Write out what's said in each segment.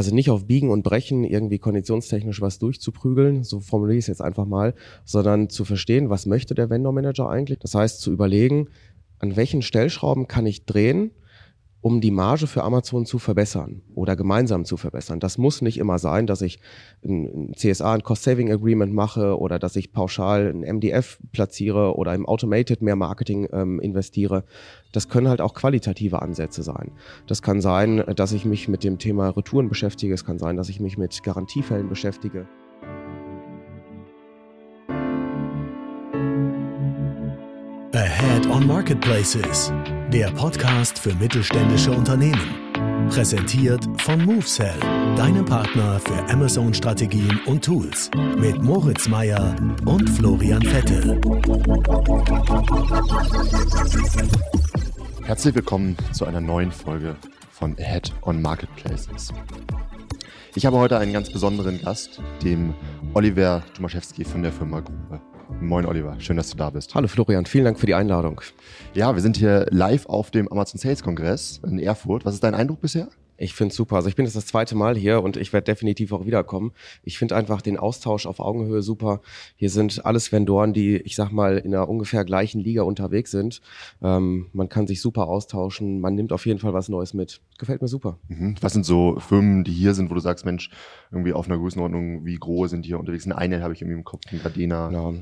also nicht auf Biegen und Brechen irgendwie konditionstechnisch was durchzuprügeln, so formuliere ich es jetzt einfach mal, sondern zu verstehen, was möchte der Vendor Manager eigentlich. Das heißt, zu überlegen, an welchen Stellschrauben kann ich drehen, um die Marge für Amazon zu verbessern oder gemeinsam zu verbessern. Das muss nicht immer sein, dass ich ein CSA, ein Cost-Saving Agreement mache oder dass ich pauschal ein MDF platziere oder im Automated mehr Marketing ähm, investiere. Das können halt auch qualitative Ansätze sein. Das kann sein, dass ich mich mit dem Thema Retouren beschäftige. Es kann sein, dass ich mich mit Garantiefällen beschäftige. Ahead on Marketplaces, der Podcast für mittelständische Unternehmen. Präsentiert von MoveSell, deinem Partner für Amazon-Strategien und Tools. Mit Moritz Meyer und Florian Vettel. Herzlich willkommen zu einer neuen Folge von Ahead on Marketplaces. Ich habe heute einen ganz besonderen Gast, dem Oliver Tomaszewski von der Firma Gruppe. Moin Oliver, schön, dass du da bist. Hallo Florian, vielen Dank für die Einladung. Ja, wir sind hier live auf dem Amazon Sales Kongress in Erfurt. Was ist dein Eindruck bisher? Ich finde es super. Also ich bin jetzt das zweite Mal hier und ich werde definitiv auch wiederkommen. Ich finde einfach den Austausch auf Augenhöhe super. Hier sind alles Vendoren, die, ich sag mal, in einer ungefähr gleichen Liga unterwegs sind. Ähm, man kann sich super austauschen. Man nimmt auf jeden Fall was Neues mit. Gefällt mir super. Mhm. Was sind so Firmen, die hier sind, wo du sagst, Mensch, irgendwie auf einer Größenordnung, wie groß sind die hier unterwegs? Eine habe ich irgendwie im Kopf, ein Gardena. Ja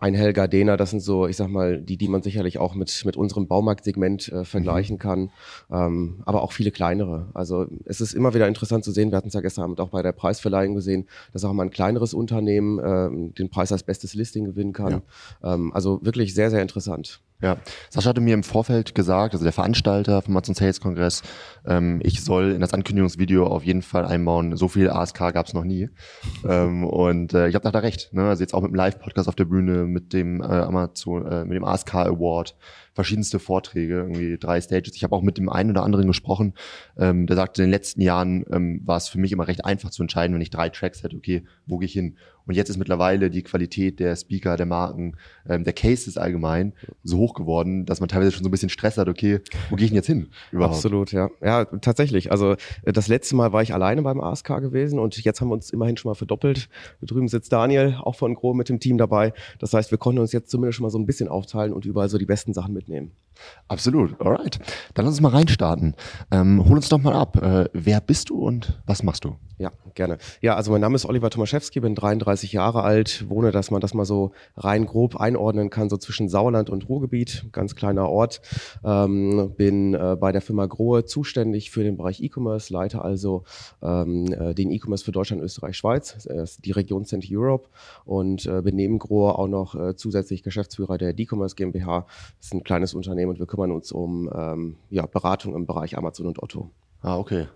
ein Helga Dena, das sind so, ich sag mal, die, die man sicherlich auch mit, mit unserem Baumarktsegment äh, vergleichen mhm. kann, ähm, aber auch viele kleinere. Also es ist immer wieder interessant zu sehen, wir hatten es ja gestern Abend auch bei der Preisverleihung gesehen, dass auch mal ein kleineres Unternehmen äh, den Preis als bestes Listing gewinnen kann. Ja. Ähm, also wirklich sehr, sehr interessant. Ja, Sascha hatte mir im Vorfeld gesagt, also der Veranstalter vom Amazon Sales Kongress, ähm, ich soll in das Ankündigungsvideo auf jeden Fall einbauen, so viel ASK gab es noch nie. ähm, und äh, ich habe da recht. Ne? Also jetzt auch mit dem Live-Podcast auf der Bühne, mit dem äh, Amazon, äh, mit dem ASK Award, verschiedenste Vorträge, irgendwie drei Stages. Ich habe auch mit dem einen oder anderen gesprochen, ähm, der sagte, in den letzten Jahren ähm, war es für mich immer recht einfach zu entscheiden, wenn ich drei Tracks hätte, okay, wo gehe ich hin? Und jetzt ist mittlerweile die Qualität der Speaker, der Marken, ähm, der Cases allgemein so hoch geworden, dass man teilweise schon so ein bisschen Stress hat, okay, wo gehe ich denn jetzt hin überhaupt? Absolut, ja. Ja, tatsächlich. Also äh, das letzte Mal war ich alleine beim ASK gewesen und jetzt haben wir uns immerhin schon mal verdoppelt. Da drüben sitzt Daniel, auch von Gro mit dem Team dabei. Das heißt, wir konnten uns jetzt zumindest schon mal so ein bisschen aufteilen und überall so die besten Sachen mitnehmen. Absolut, alright. Dann lass uns mal reinstarten. Ähm, hol uns doch mal ab. Äh, wer bist du und was machst du? Ja, gerne. Ja, also mein Name ist Oliver Tomaszewski, bin 33 Jahre alt, wohne, dass man das mal so rein grob einordnen kann, so zwischen Sauerland und Ruhrgebiet, ganz kleiner Ort. Ähm, bin äh, bei der Firma Grohe zuständig für den Bereich E-Commerce, leite also ähm, äh, den E-Commerce für Deutschland, Österreich, Schweiz, äh, die Region Center Europe und äh, bin neben Grohe auch noch äh, zusätzlich Geschäftsführer der D-Commerce GmbH. Das ist ein kleines Unternehmen und wir kümmern uns um ähm, ja, Beratung im Bereich Amazon und Otto. Ah, okay.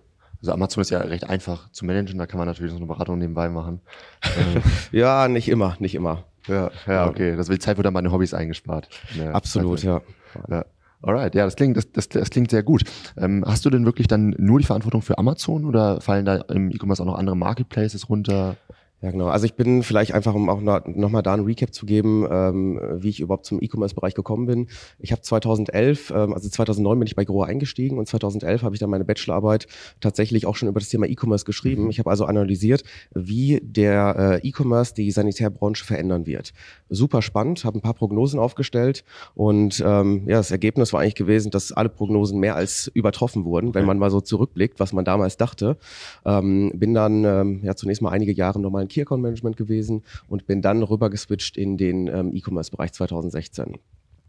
Also Amazon ist ja recht einfach zu managen, da kann man natürlich so eine Beratung nebenbei machen. ja, nicht immer, nicht immer. Ja, ja, okay. Das will Zeit wird dann meine Hobbys eingespart. Ja, Absolut, ja. ja. Alright, ja, das klingt, das, das, das klingt sehr gut. Ähm, hast du denn wirklich dann nur die Verantwortung für Amazon oder fallen da im E-Commerce auch noch andere Marketplaces runter? Ja, genau. Also ich bin vielleicht einfach, um auch nochmal da ein Recap zu geben, ähm, wie ich überhaupt zum E-Commerce-Bereich gekommen bin. Ich habe 2011, ähm, also 2009 bin ich bei Grohe eingestiegen und 2011 habe ich dann meine Bachelorarbeit tatsächlich auch schon über das Thema E-Commerce geschrieben. Mhm. Ich habe also analysiert, wie der äh, E-Commerce die Sanitärbranche verändern wird. Super spannend, habe ein paar Prognosen aufgestellt und ähm, ja, das Ergebnis war eigentlich gewesen, dass alle Prognosen mehr als übertroffen wurden, wenn man mal so zurückblickt, was man damals dachte. Ähm, bin dann ähm, ja zunächst mal einige Jahre nochmal Key Account Management gewesen und bin dann rüber geswitcht in den ähm, E-Commerce-Bereich 2016.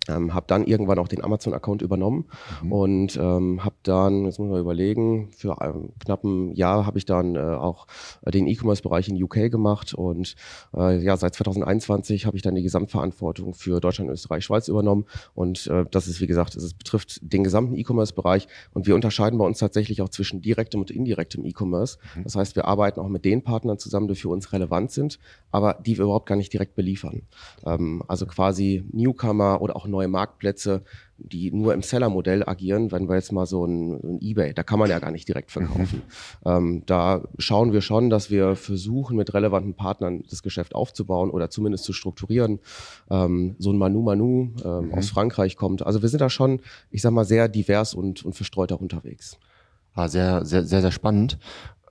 Ähm, habe dann irgendwann auch den Amazon-Account übernommen mhm. und ähm, habe dann, jetzt muss man überlegen, für ähm, knapp ein Jahr habe ich dann äh, auch den E-Commerce-Bereich in UK gemacht und äh, ja, seit 2021 habe ich dann die Gesamtverantwortung für Deutschland, Österreich, Schweiz übernommen und äh, das ist, wie gesagt, es betrifft den gesamten E-Commerce-Bereich und wir unterscheiden bei uns tatsächlich auch zwischen direktem und indirektem E-Commerce. Mhm. Das heißt, wir arbeiten auch mit den Partnern zusammen, die für uns relevant sind, aber die wir überhaupt gar nicht direkt beliefern. Ähm, also quasi Newcomer oder auch neue Marktplätze, die nur im Seller-Modell agieren, wenn wir jetzt mal so ein, ein, Ebay, da kann man ja gar nicht direkt verkaufen. Mhm. Ähm, da schauen wir schon, dass wir versuchen, mit relevanten Partnern das Geschäft aufzubauen oder zumindest zu strukturieren. Ähm, so ein Manu Manu ähm, mhm. aus Frankreich kommt. Also wir sind da schon, ich sag mal, sehr divers und, und verstreut auch unterwegs. Ah, sehr, sehr, sehr, sehr spannend.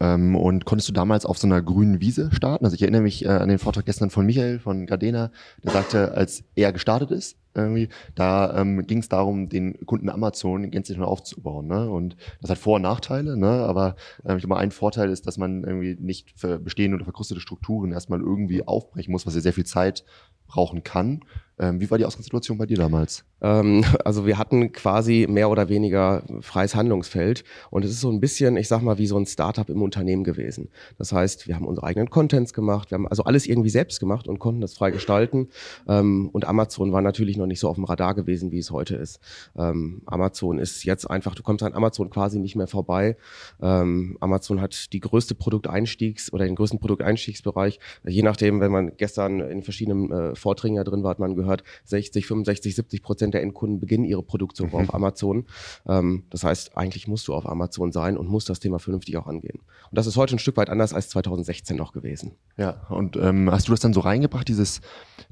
Ähm, und konntest du damals auf so einer grünen Wiese starten? Also ich erinnere mich äh, an den Vortrag gestern von Michael von Gardena, der sagte, als er gestartet ist, irgendwie, da ähm, ging es darum, den Kunden Amazon gänzlich neu aufzubauen. Ne? Und das hat Vor- und Nachteile, ne? aber äh, ich glaube, ein Vorteil ist, dass man irgendwie nicht für bestehende oder verkrustete Strukturen erstmal irgendwie aufbrechen muss, was ja sehr viel Zeit brauchen kann. Ähm, wie war die Ausgangssituation bei dir damals? Ähm, also wir hatten quasi mehr oder weniger freies Handlungsfeld und es ist so ein bisschen, ich sag mal, wie so ein Startup im Unternehmen gewesen. Das heißt, wir haben unsere eigenen Contents gemacht, wir haben also alles irgendwie selbst gemacht und konnten das frei gestalten. Ähm, und Amazon war natürlich noch nicht so auf dem Radar gewesen, wie es heute ist. Ähm, Amazon ist jetzt einfach, du kommst an Amazon quasi nicht mehr vorbei. Ähm, Amazon hat die größte Produkteinstiegs- oder den größten Produkteinstiegsbereich. Je nachdem, wenn man gestern in verschiedenen äh, Vorträgen da drin war, hat man gehört, 60, 65, 70 Prozent der Endkunden beginnen ihre Produktsuche mhm. auf Amazon. Ähm, das heißt, eigentlich musst du auf Amazon sein und musst das Thema vernünftig auch angehen. Und das ist heute ein Stück weit anders als 2016 noch gewesen. Ja, und ähm, hast du das dann so reingebracht, dieses,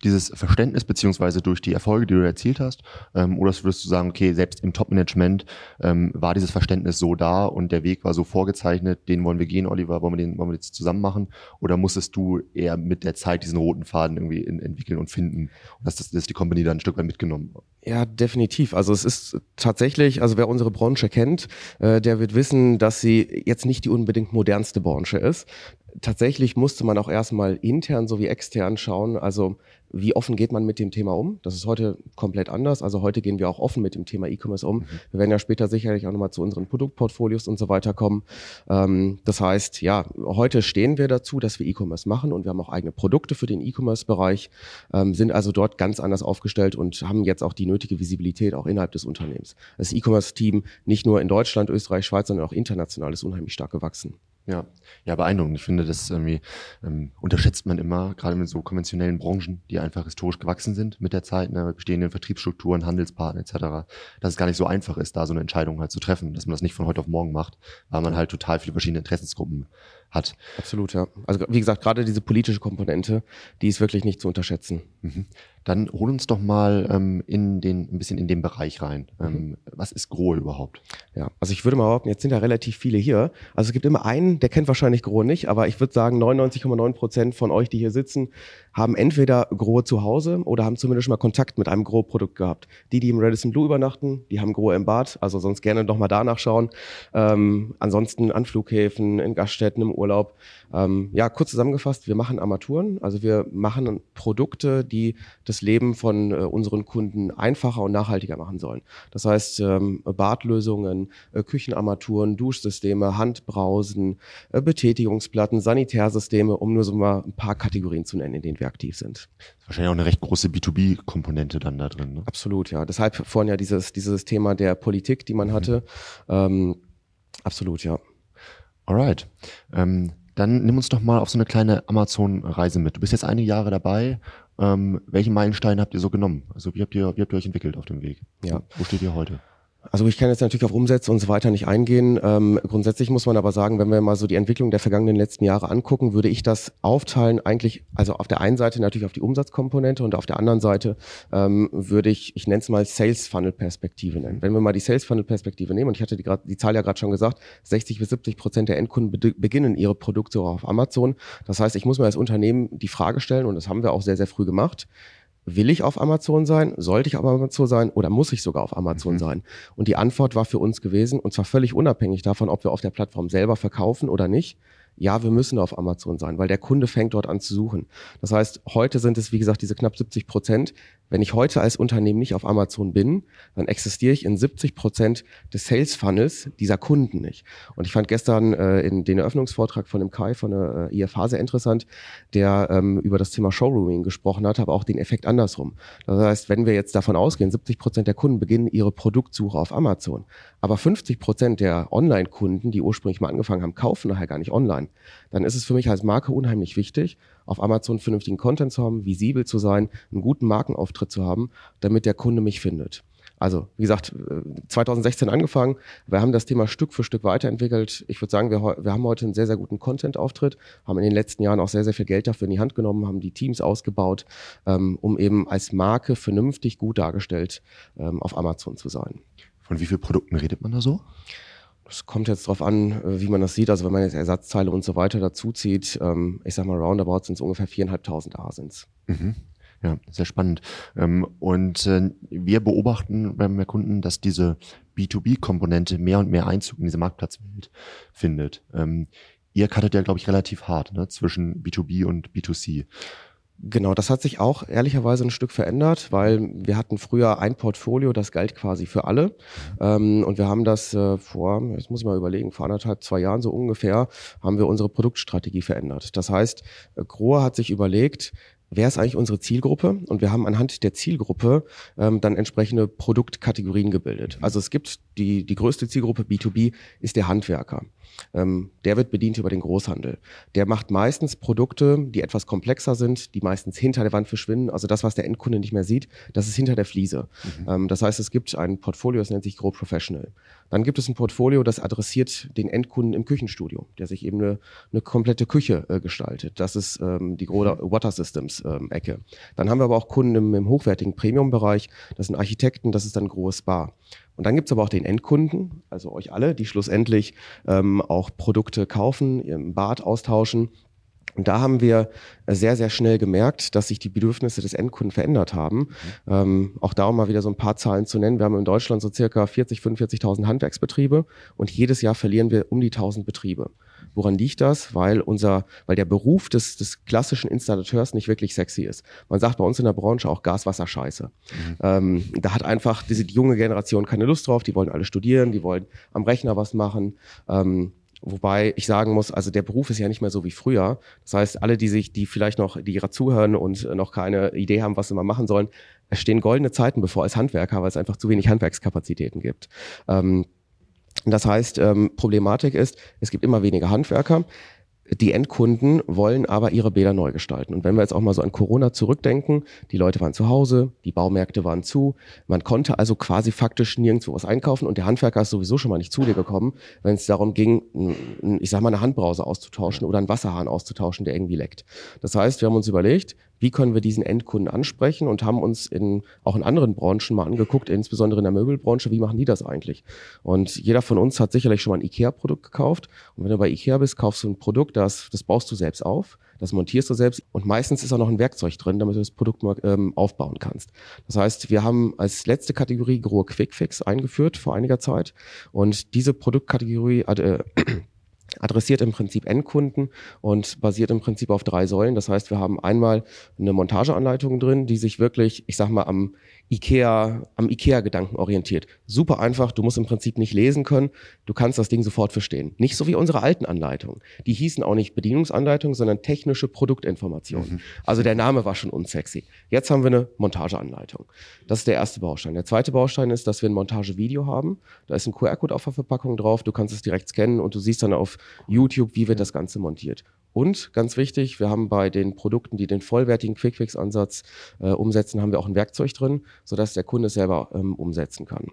dieses Verständnis, beziehungsweise durch die Erfolge, die du erzielt hast? Ähm, oder würdest du sagen, okay, selbst im Top-Management ähm, war dieses Verständnis so da und der Weg war so vorgezeichnet, den wollen wir gehen, Oliver, wollen wir den wollen wir jetzt zusammen machen? Oder musstest du eher mit der Zeit diesen roten Faden irgendwie in, entwickeln und finden? Dass das, das die Company dann ein Stück weit mitgenommen ja, definitiv. Also es ist tatsächlich, also wer unsere Branche kennt, äh, der wird wissen, dass sie jetzt nicht die unbedingt modernste Branche ist tatsächlich musste man auch erstmal intern sowie extern schauen, also wie offen geht man mit dem Thema um. Das ist heute komplett anders. Also heute gehen wir auch offen mit dem Thema E-Commerce um. Mhm. Wir werden ja später sicherlich auch nochmal zu unseren Produktportfolios und so weiter kommen. Ähm, das heißt, ja, heute stehen wir dazu, dass wir E-Commerce machen und wir haben auch eigene Produkte für den E-Commerce-Bereich, ähm, sind also dort ganz anders aufgestellt und haben jetzt auch die nötige Visibilität auch innerhalb des Unternehmens. Das E-Commerce-Team nicht nur in Deutschland, Österreich, Schweiz, sondern auch international ist unheimlich stark gewachsen. Ja, ja, beeindruckend. Ich finde, das irgendwie ähm, unterschätzt man immer, gerade mit so konventionellen Branchen, die einfach historisch gewachsen sind mit der Zeit, ne, mit bestehenden Vertriebsstrukturen, Handelspartner etc., dass es gar nicht so einfach ist, da so eine Entscheidung halt zu treffen, dass man das nicht von heute auf morgen macht, weil man halt total viele verschiedene Interessensgruppen hat. Absolut, ja. Also wie gesagt, gerade diese politische Komponente, die ist wirklich nicht zu unterschätzen. Mhm. Dann hol uns doch mal ähm, in den, ein bisschen in den Bereich rein. Ähm, mhm. Was ist Grohe überhaupt? Ja, also ich würde mal behaupten, jetzt sind ja relativ viele hier. Also es gibt immer einen, der kennt wahrscheinlich Grohe nicht, aber ich würde sagen, 99,9 Prozent von euch, die hier sitzen, haben entweder Grohe zu Hause oder haben zumindest schon mal Kontakt mit einem Grohe-Produkt gehabt. Die, die im Radisson Blue übernachten, die haben Grohe im Bad, also sonst gerne doch mal danach schauen. Ähm, ansonsten an Flughäfen, in Gaststätten, im Urlaub. Ähm, ja, kurz zusammengefasst, wir machen Armaturen, also wir machen Produkte, die das Leben von äh, unseren Kunden einfacher und nachhaltiger machen sollen. Das heißt, ähm, Badlösungen, äh, Küchenarmaturen, Duschsysteme, Handbrausen, äh, Betätigungsplatten, Sanitärsysteme, um nur so mal ein paar Kategorien zu nennen, in denen wir aktiv sind. Wahrscheinlich auch eine recht große B2B-Komponente dann da drin. Ne? Absolut, ja. Deshalb vorhin ja dieses, dieses Thema der Politik, die man mhm. hatte. Ähm, absolut, ja. Alright. Ähm, dann nimm uns doch mal auf so eine kleine Amazon-Reise mit. Du bist jetzt einige Jahre dabei. Ähm, welche Meilensteine habt ihr so genommen? Also wie habt ihr, wie habt ihr euch entwickelt auf dem Weg? Ja. Wo steht ihr heute? Also ich kann jetzt natürlich auf Umsätze und so weiter nicht eingehen. Ähm, grundsätzlich muss man aber sagen, wenn wir mal so die Entwicklung der vergangenen letzten Jahre angucken, würde ich das aufteilen eigentlich, also auf der einen Seite natürlich auf die Umsatzkomponente und auf der anderen Seite ähm, würde ich, ich nenne es mal Sales Funnel Perspektive nennen. Wenn wir mal die Sales Funnel Perspektive nehmen, und ich hatte die, die Zahl ja gerade schon gesagt, 60 bis 70 Prozent der Endkunden be beginnen ihre Produkte auf Amazon. Das heißt, ich muss mir als Unternehmen die Frage stellen, und das haben wir auch sehr, sehr früh gemacht, Will ich auf Amazon sein? Sollte ich auf Amazon sein? Oder muss ich sogar auf Amazon mhm. sein? Und die Antwort war für uns gewesen, und zwar völlig unabhängig davon, ob wir auf der Plattform selber verkaufen oder nicht, ja, wir müssen auf Amazon sein, weil der Kunde fängt dort an zu suchen. Das heißt, heute sind es, wie gesagt, diese knapp 70 Prozent. Wenn ich heute als Unternehmen nicht auf Amazon bin, dann existiere ich in 70 Prozent des Sales Funnels dieser Kunden nicht. Und ich fand gestern äh, in den Eröffnungsvortrag von dem Kai von der äh, IFA sehr interessant, der ähm, über das Thema Showrooming gesprochen hat, aber auch den Effekt andersrum. Das heißt, wenn wir jetzt davon ausgehen, 70 Prozent der Kunden beginnen ihre Produktsuche auf Amazon, aber 50 Prozent der Online-Kunden, die ursprünglich mal angefangen haben, kaufen nachher gar nicht online, dann ist es für mich als Marke unheimlich wichtig, auf Amazon vernünftigen Content zu haben, visibel zu sein, einen guten Markenauftritt zu haben, damit der Kunde mich findet. Also, wie gesagt, 2016 äh, angefangen. Wir haben das Thema Stück für Stück weiterentwickelt. Ich würde sagen, wir, wir haben heute einen sehr, sehr guten Content-Auftritt, haben in den letzten Jahren auch sehr, sehr viel Geld dafür in die Hand genommen, haben die Teams ausgebaut, ähm, um eben als Marke vernünftig gut dargestellt ähm, auf Amazon zu sein. Von wie vielen Produkten redet man da so? Es kommt jetzt drauf an, äh, wie man das sieht. Also wenn man jetzt Ersatzteile und so weiter dazu zieht, ähm, ich sag mal roundabout sind es ungefähr viereinhalbtausend Asins. Mhm. Ja, sehr spannend. Ähm, und äh, wir beobachten beim Kunden, dass diese B2B-Komponente mehr und mehr Einzug in diese Marktplatzwelt findet. Ähm, ihr cuttet ja, glaube ich, relativ hart ne, zwischen B2B und B2C. Genau, das hat sich auch ehrlicherweise ein Stück verändert, weil wir hatten früher ein Portfolio, das galt quasi für alle. Ähm, und wir haben das äh, vor, jetzt muss ich mal überlegen, vor anderthalb, zwei Jahren so ungefähr, haben wir unsere Produktstrategie verändert. Das heißt, äh, Grohe hat sich überlegt, wer ist eigentlich unsere Zielgruppe? Und wir haben anhand der Zielgruppe ähm, dann entsprechende Produktkategorien gebildet. Also es gibt die, die größte Zielgruppe B2B ist der Handwerker. Ähm, der wird bedient über den Großhandel. Der macht meistens Produkte, die etwas komplexer sind, die meistens hinter der Wand verschwinden. Also das, was der Endkunde nicht mehr sieht, das ist hinter der Fliese. Mhm. Ähm, das heißt, es gibt ein Portfolio, das nennt sich Grow Professional. Dann gibt es ein Portfolio, das adressiert den Endkunden im Küchenstudio, der sich eben eine, eine komplette Küche äh, gestaltet. Das ist ähm, die Grow mhm. Water Systems ähm, Ecke. Dann haben wir aber auch Kunden im, im hochwertigen Premium-Bereich. Das sind Architekten, das ist dann Grohe Spa. Und dann gibt's aber auch den Endkunden, also euch alle, die schlussendlich ähm, auch Produkte kaufen, im Bad austauschen. Und da haben wir sehr, sehr schnell gemerkt, dass sich die Bedürfnisse des Endkunden verändert haben. Mhm. Ähm, auch da um mal wieder so ein paar Zahlen zu nennen. Wir haben in Deutschland so circa 40, 45.000 Handwerksbetriebe und jedes Jahr verlieren wir um die 1000 Betriebe. Woran liegt das? Weil unser, weil der Beruf des, des klassischen Installateurs nicht wirklich sexy ist. Man sagt bei uns in der Branche auch Gaswasser scheiße. Mhm. Ähm, da hat einfach diese die junge Generation keine Lust drauf. Die wollen alle studieren, die wollen am Rechner was machen. Ähm, Wobei ich sagen muss, also der Beruf ist ja nicht mehr so wie früher. Das heißt, alle, die sich, die vielleicht noch, die ihrer zuhören und noch keine Idee haben, was sie mal machen sollen, es stehen goldene Zeiten bevor als Handwerker, weil es einfach zu wenig Handwerkskapazitäten gibt. Ähm, das heißt, ähm, Problematik ist, es gibt immer weniger Handwerker. Die Endkunden wollen aber ihre Bäder neu gestalten. Und wenn wir jetzt auch mal so an Corona zurückdenken, die Leute waren zu Hause, die Baumärkte waren zu, man konnte also quasi faktisch nirgendwo was einkaufen und der Handwerker ist sowieso schon mal nicht zu dir gekommen, wenn es darum ging, ich sag mal, eine Handbrause auszutauschen oder einen Wasserhahn auszutauschen, der irgendwie leckt. Das heißt, wir haben uns überlegt, wie können wir diesen Endkunden ansprechen und haben uns in, auch in anderen Branchen mal angeguckt, insbesondere in der Möbelbranche, wie machen die das eigentlich? Und jeder von uns hat sicherlich schon mal ein IKEA-Produkt gekauft. Und wenn du bei IKEA bist, kaufst du ein Produkt, das, das baust du selbst auf, das montierst du selbst und meistens ist auch noch ein Werkzeug drin, damit du das Produkt mal ähm, aufbauen kannst. Das heißt, wir haben als letzte Kategorie Grohe Quickfix eingeführt vor einiger Zeit und diese Produktkategorie äh, adressiert im Prinzip Endkunden und basiert im Prinzip auf drei Säulen. Das heißt, wir haben einmal eine Montageanleitung drin, die sich wirklich, ich sag mal, am IKEA, am IKEA-Gedanken orientiert. Super einfach, du musst im Prinzip nicht lesen können, du kannst das Ding sofort verstehen. Nicht so wie unsere alten Anleitungen. Die hießen auch nicht Bedienungsanleitung, sondern technische Produktinformationen. Mhm. Also der Name war schon unsexy. Jetzt haben wir eine Montageanleitung. Das ist der erste Baustein. Der zweite Baustein ist, dass wir ein Montagevideo haben. Da ist ein QR-Code auf der Verpackung drauf, du kannst es direkt scannen und du siehst dann auf YouTube, wie wird das Ganze montiert. Und ganz wichtig, wir haben bei den Produkten, die den vollwertigen Quick-Fix-Ansatz äh, umsetzen, haben wir auch ein Werkzeug drin, sodass der Kunde selber ähm, umsetzen kann.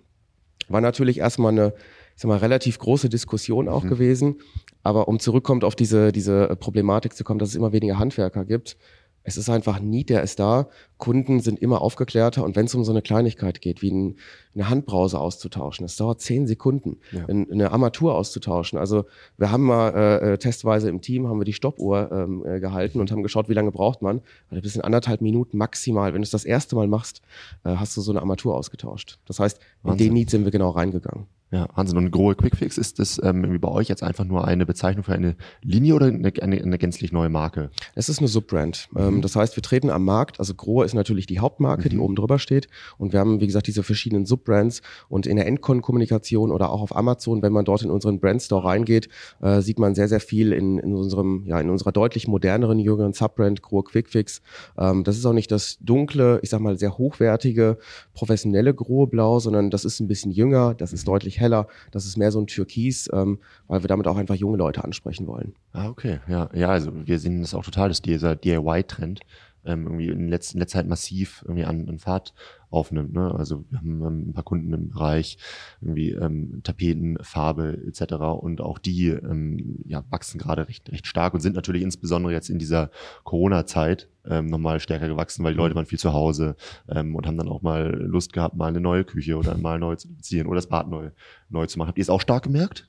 War natürlich erstmal eine, ich sag mal, relativ große Diskussion auch mhm. gewesen. Aber um zurückkommt auf diese, diese Problematik zu kommen, dass es immer weniger Handwerker gibt, es ist einfach nie, der ist da. Kunden sind immer aufgeklärter und wenn es um so eine Kleinigkeit geht, wie ein, eine Handbrause auszutauschen, das dauert zehn Sekunden, ja. eine Armatur auszutauschen. Also wir haben mal äh, äh, testweise im Team haben wir die Stoppuhr ähm, äh, gehalten und haben geschaut, wie lange braucht man. Also bis in anderthalb Minuten maximal. Wenn du es das erste Mal machst, äh, hast du so eine Armatur ausgetauscht. Das heißt, Wahnsinn. in den Need sind wir genau reingegangen. Ja, Wahnsinn. Und grohe Quickfix, ist das ähm, irgendwie bei euch jetzt einfach nur eine Bezeichnung für eine Linie oder eine, eine, eine gänzlich neue Marke? Es ist eine Subbrand. Mhm. Ähm, das heißt, wir treten am Markt, also Grohe ist natürlich die Hauptmarke, mhm. die oben drüber steht. Und wir haben, wie gesagt, diese verschiedenen Subbrands. Und in der Endcon-Kommunikation oder auch auf Amazon, wenn man dort in unseren Brandstore reingeht, äh, sieht man sehr, sehr viel in, in unserem, ja, in unserer deutlich moderneren, jüngeren Subbrand Grohe Quickfix. Ähm, das ist auch nicht das dunkle, ich sag mal, sehr hochwertige, professionelle Grohe Blau, sondern das ist ein bisschen jünger, das ist mhm. deutlich heller. Das ist mehr so ein Türkis, ähm, weil wir damit auch einfach junge Leute ansprechen wollen. Ah, okay. Ja, ja, also wir sehen das auch total, dass dieser DIY-Trend ähm, irgendwie in, letzter, in letzter Zeit massiv irgendwie an, an Fahrt aufnimmt. Ne? Also wir haben ähm, ein paar Kunden im Bereich irgendwie ähm, Tapeten, Farbe etc. Und auch die ähm, ja, wachsen gerade recht, recht stark und sind natürlich insbesondere jetzt in dieser Corona-Zeit ähm, nochmal stärker gewachsen, weil die Leute waren viel zu Hause ähm, und haben dann auch mal Lust gehabt, mal eine neue Küche oder mal neu zu beziehen oder das Bad neu, neu zu machen. Habt ihr es auch stark gemerkt?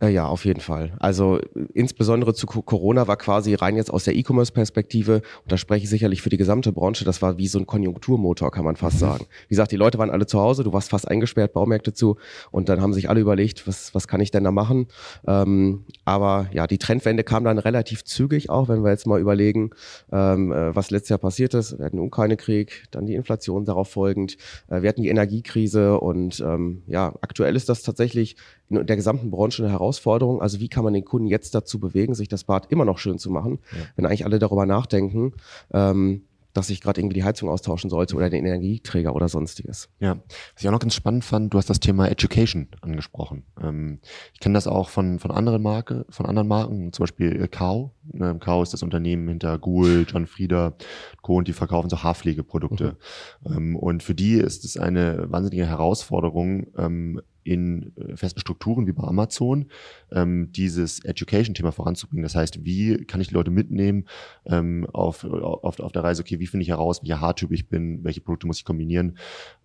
Äh, ja, auf jeden Fall. Also insbesondere zu Corona war quasi rein jetzt aus der E-Commerce-Perspektive, und da spreche ich sicherlich für die gesamte Branche, das war wie so ein Konjunkturmotor, kann man fast sagen. Wie gesagt, die Leute waren alle zu Hause, du warst fast eingesperrt, Baumärkte zu, und dann haben sich alle überlegt, was, was kann ich denn da machen? Ähm, aber ja, die Trendwende kam dann relativ zügig auch, wenn wir jetzt mal überlegen, ähm, äh, was letztes Jahr passiert ist. Wir hatten den Ukraine-Krieg, dann die Inflation darauf folgend, äh, wir hatten die Energiekrise und ähm, ja, aktuell ist das tatsächlich in der gesamten Branche eine Herausforderung. Also wie kann man den Kunden jetzt dazu bewegen, sich das Bad immer noch schön zu machen, ja. wenn eigentlich alle darüber nachdenken, ähm, dass ich gerade irgendwie die Heizung austauschen sollte oder den Energieträger oder sonstiges. Ja, was ich auch noch ganz spannend fand, du hast das Thema Education angesprochen. Ähm, ich kenne das auch von, von anderen Marke, von anderen Marken, zum Beispiel Kao. Ähm, Kao ist das Unternehmen hinter Google, John Frieder, Co. und die verkaufen so Haarpflegeprodukte. Mhm. Ähm, und für die ist es eine wahnsinnige Herausforderung, ähm, in äh, festen Strukturen wie bei Amazon ähm, dieses Education-Thema voranzubringen. Das heißt, wie kann ich die Leute mitnehmen ähm, auf, auf, auf der Reise, okay, wie finde ich heraus, welcher Haartyp ich bin, welche Produkte muss ich kombinieren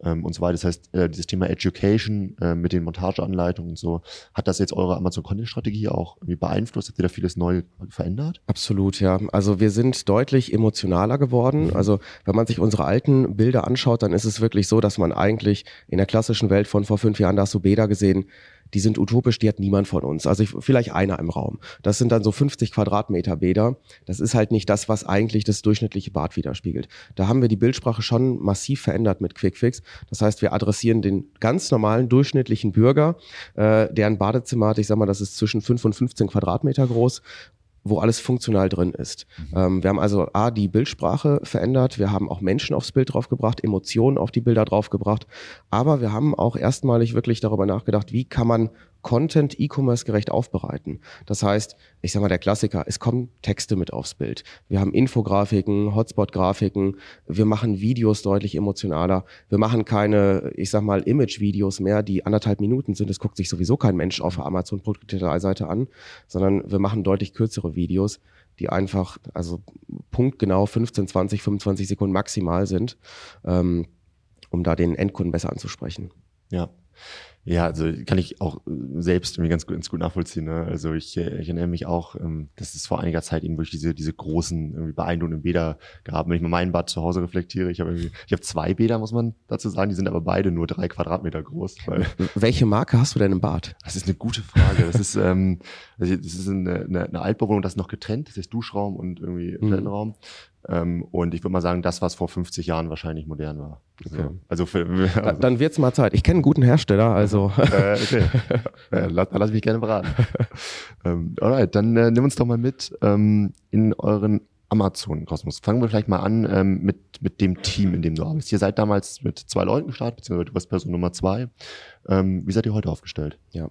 ähm, und so weiter. Das heißt, äh, dieses Thema Education äh, mit den Montageanleitungen und so, hat das jetzt eure Amazon-Content-Strategie auch irgendwie beeinflusst? Habt ihr da vieles neu verändert? Absolut, ja. Also wir sind deutlich emotionaler geworden. Mhm. Also wenn man sich unsere alten Bilder anschaut, dann ist es wirklich so, dass man eigentlich in der klassischen Welt von vor fünf Jahren, da hast du Bäder gesehen, die sind utopisch, die hat niemand von uns. Also ich, vielleicht einer im Raum. Das sind dann so 50 Quadratmeter Bäder. Das ist halt nicht das, was eigentlich das durchschnittliche Bad widerspiegelt. Da haben wir die Bildsprache schon massiv verändert mit QuickFix. Das heißt, wir adressieren den ganz normalen durchschnittlichen Bürger, äh, deren Badezimmer hat, ich sag mal, das ist zwischen 5 und 15 Quadratmeter groß wo alles funktional drin ist. Mhm. Ähm, wir haben also A, die Bildsprache verändert, wir haben auch Menschen aufs Bild draufgebracht, Emotionen auf die Bilder draufgebracht, aber wir haben auch erstmalig wirklich darüber nachgedacht, wie kann man Content E-Commerce gerecht aufbereiten. Das heißt, ich sage mal der Klassiker, es kommen Texte mit aufs Bild. Wir haben Infografiken, Hotspot-Grafiken, wir machen Videos deutlich emotionaler. Wir machen keine, ich sag mal, Image-Videos mehr, die anderthalb Minuten sind. Das guckt sich sowieso kein Mensch auf der Amazon-Produktdetailseite an, sondern wir machen deutlich kürzere Videos, die einfach, also punktgenau 15, 20, 25 Sekunden maximal sind, ähm, um da den Endkunden besser anzusprechen. Ja. Ja, also kann ich auch äh, selbst irgendwie ganz gut, ganz gut nachvollziehen. Ne? Also ich, äh, ich erinnere mich auch, ähm, dass es vor einiger Zeit eben wirklich diese, diese großen, irgendwie beeindruckenden Bäder gab. Wenn ich mal mein Bad zu Hause reflektiere, ich habe ich habe zwei Bäder, muss man dazu sagen, die sind aber beide nur drei Quadratmeter groß. Weil Welche Marke hast du denn im Bad? Das ist eine gute Frage. Das ist, ähm, das ist eine, eine, eine Altbewohnung, das ist noch getrennt, das ist Duschraum und irgendwie mhm. Toilettenraum. Ähm, und ich würde mal sagen, das, was vor 50 Jahren wahrscheinlich modern war. Okay. Also für, also dann wird's mal Zeit. Ich kenne einen guten Hersteller, also. äh, okay. äh, lass, lass mich gerne beraten. ähm, alright, dann äh, nimm uns doch mal mit ähm, in euren Amazon-Kosmos. Fangen wir vielleicht mal an ähm, mit, mit dem Team, in dem du arbeitest. Ihr seid damals mit zwei Leuten gestartet, beziehungsweise du warst Person Nummer zwei. Ähm, wie seid ihr heute aufgestellt? Ja.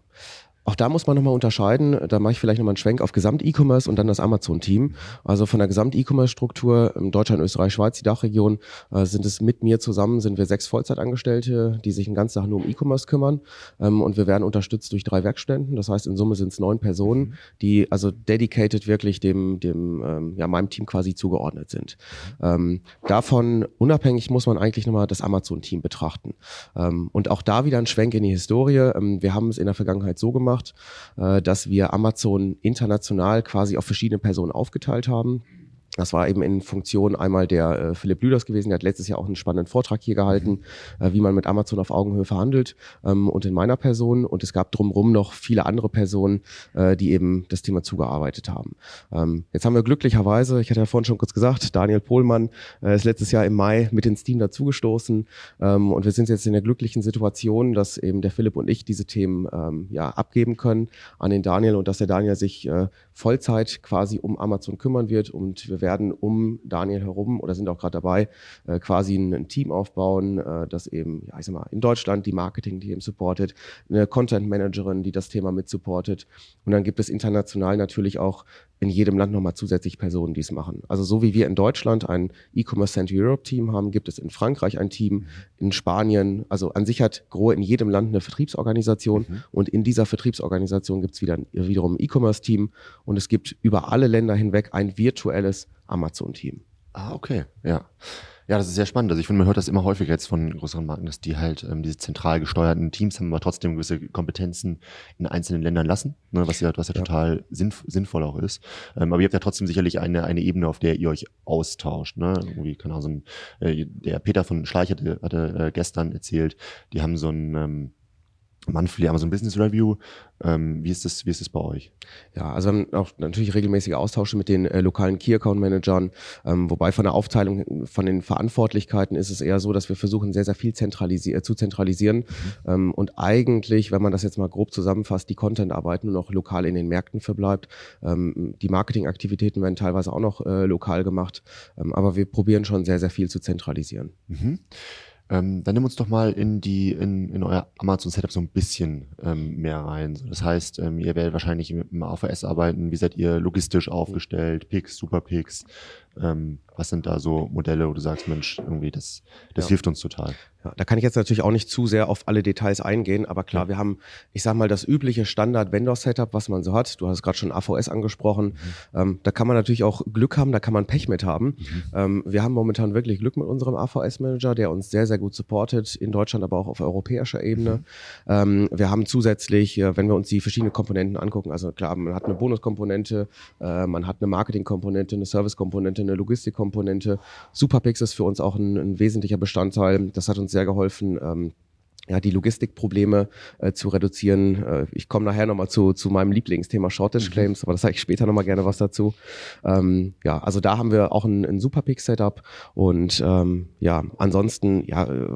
Auch da muss man nochmal unterscheiden. Da mache ich vielleicht nochmal einen Schwenk auf Gesamt-E-Commerce und dann das Amazon-Team. Also von der Gesamt-E-Commerce-Struktur in Deutschland, Österreich, Schweiz, die Dachregion, äh, sind es mit mir zusammen, sind wir sechs Vollzeitangestellte, die sich den ganzen Tag nur um E-Commerce kümmern. Ähm, und wir werden unterstützt durch drei Werkstätten. Das heißt, in Summe sind es neun Personen, mhm. die also dedicated wirklich dem, dem ähm, ja, meinem Team quasi zugeordnet sind. Ähm, davon unabhängig muss man eigentlich nochmal das Amazon-Team betrachten. Ähm, und auch da wieder ein Schwenk in die Historie. Ähm, wir haben es in der Vergangenheit so gemacht, gemacht, äh, dass wir Amazon international quasi auf verschiedene Personen aufgeteilt haben. Das war eben in Funktion einmal der äh, Philipp Lüders gewesen, der hat letztes Jahr auch einen spannenden Vortrag hier gehalten, äh, wie man mit Amazon auf Augenhöhe verhandelt ähm, und in meiner Person. Und es gab drumherum noch viele andere Personen, äh, die eben das Thema zugearbeitet haben. Ähm, jetzt haben wir glücklicherweise, ich hatte ja vorhin schon kurz gesagt, Daniel Pohlmann äh, ist letztes Jahr im Mai mit ins Team dazugestoßen ähm, und wir sind jetzt in der glücklichen Situation, dass eben der Philipp und ich diese Themen ähm, ja abgeben können an den Daniel und dass der Daniel sich äh, Vollzeit quasi um Amazon kümmern wird und wir werden um Daniel herum oder sind auch gerade dabei, äh, quasi ein, ein, Team aufbauen, äh, das eben, ja, ich sag mal, in Deutschland die Marketing-Team supportet, eine Content-Managerin, die das Thema mit supportet. Und dann gibt es international natürlich auch in jedem Land nochmal zusätzlich Personen, die es machen. Also so wie wir in Deutschland ein E-Commerce Center Europe Team haben, gibt es in Frankreich ein Team, in Spanien, also an sich hat Grohe in jedem Land eine Vertriebsorganisation mhm. und in dieser Vertriebsorganisation gibt es wieder, wiederum ein E-Commerce Team und es gibt über alle Länder hinweg ein virtuelles Amazon Team. Ah, okay, ja. Ja, das ist sehr spannend. Also ich finde, man hört das immer häufiger jetzt von größeren Marken, dass die halt ähm, diese zentral gesteuerten Teams haben, aber trotzdem gewisse Kompetenzen in einzelnen Ländern lassen, ne, was ja, was ja, ja. total sinnf sinnvoll auch ist. Ähm, aber ihr habt ja trotzdem sicherlich eine, eine Ebene, auf der ihr euch austauscht. Ne? Irgendwie, keine Ahnung, so ein, äh, der Peter von Schleich hatte, hatte äh, gestern erzählt, die haben so ein ähm, Monthly Amazon Business Review. Ähm, wie ist das, wie ist das bei euch? Ja, also wir haben auch natürlich regelmäßige Austausche mit den äh, lokalen Key Account Managern, ähm, wobei von der Aufteilung von den Verantwortlichkeiten ist es eher so, dass wir versuchen, sehr, sehr viel zentralisi äh, zu zentralisieren mhm. ähm, und eigentlich, wenn man das jetzt mal grob zusammenfasst, die Content-Arbeit nur noch lokal in den Märkten verbleibt. Ähm, die Marketingaktivitäten werden teilweise auch noch äh, lokal gemacht, ähm, aber wir probieren schon sehr, sehr viel zu zentralisieren. Mhm. Ähm, dann nimm uns doch mal in die in, in euer Amazon Setup so ein bisschen ähm, mehr rein. Das heißt, ähm, ihr werdet wahrscheinlich mit dem AVS arbeiten. Wie seid ihr logistisch aufgestellt? Picks, Superpicks? Ähm, was sind da so Modelle, wo du sagst, Mensch, irgendwie das das ja. hilft uns total? Ja, da kann ich jetzt natürlich auch nicht zu sehr auf alle Details eingehen, aber klar, ja. wir haben, ich sag mal, das übliche Standard-Vendor-Setup, was man so hat. Du hast gerade schon AVS angesprochen. Mhm. Ähm, da kann man natürlich auch Glück haben, da kann man Pech mit haben. Mhm. Ähm, wir haben momentan wirklich Glück mit unserem AVS-Manager, der uns sehr, sehr gut supportet, in Deutschland, aber auch auf europäischer Ebene. Mhm. Ähm, wir haben zusätzlich, äh, wenn wir uns die verschiedenen Komponenten angucken, also klar, man hat eine Bonuskomponente, äh, man hat eine Marketingkomponente, eine Servicekomponente, eine Logistikkomponente. Superpix ist für uns auch ein, ein wesentlicher Bestandteil. Das hat uns sehr geholfen, ähm, ja, die Logistikprobleme äh, zu reduzieren. Äh, ich komme nachher nochmal zu, zu meinem Lieblingsthema Shortage mhm. Claims, aber das sage ich später nochmal gerne was dazu. Ähm, ja, also da haben wir auch ein, ein super Peak-Setup und ähm, ja, ansonsten, ja, äh,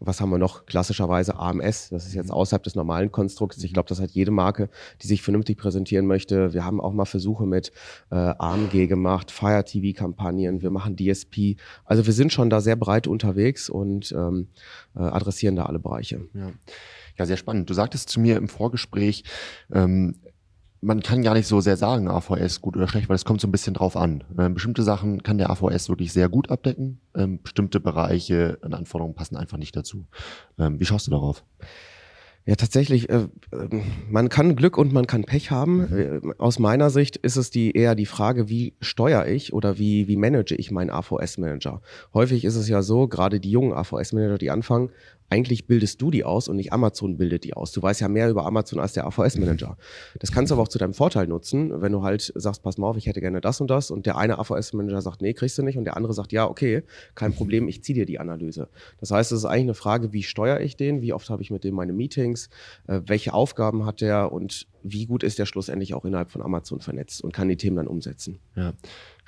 was haben wir noch? Klassischerweise AMS. Das ist jetzt mhm. außerhalb des normalen Konstrukts. Ich glaube, das hat jede Marke, die sich vernünftig präsentieren möchte. Wir haben auch mal Versuche mit äh, AMG gemacht, Fire TV-Kampagnen. Wir machen DSP. Also wir sind schon da sehr breit unterwegs und ähm, äh, adressieren da alle Bereiche. Ja. Ja, sehr spannend. Du sagtest zu mir im Vorgespräch, ähm, man kann gar nicht so sehr sagen, AVS gut oder schlecht, weil es kommt so ein bisschen drauf an. Ähm, bestimmte Sachen kann der AVS wirklich sehr gut abdecken, ähm, bestimmte Bereiche und Anforderungen passen einfach nicht dazu. Ähm, wie schaust du darauf? Ja, tatsächlich, äh, man kann Glück und man kann Pech haben. Äh, aus meiner Sicht ist es die eher die Frage, wie steuere ich oder wie, wie manage ich meinen AVS-Manager? Häufig ist es ja so, gerade die jungen AVS-Manager, die anfangen, eigentlich bildest du die aus und nicht Amazon bildet die aus. Du weißt ja mehr über Amazon als der AVS-Manager. Das kannst du aber auch zu deinem Vorteil nutzen, wenn du halt sagst, pass mal auf, ich hätte gerne das und das und der eine AVS-Manager sagt, nee, kriegst du nicht und der andere sagt, ja, okay, kein Problem, ich ziehe dir die Analyse. Das heißt, es ist eigentlich eine Frage, wie steuere ich den, wie oft habe ich mit dem meine Meetings, äh, welche Aufgaben hat der und wie gut ist der schlussendlich auch innerhalb von Amazon vernetzt und kann die Themen dann umsetzen. Ja.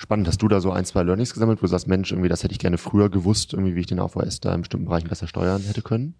Spannend. Hast du da so ein, zwei Learnings gesammelt, wo du sagst, Mensch, irgendwie, das hätte ich gerne früher gewusst, irgendwie, wie ich den AVS da in bestimmten Bereichen besser steuern hätte können?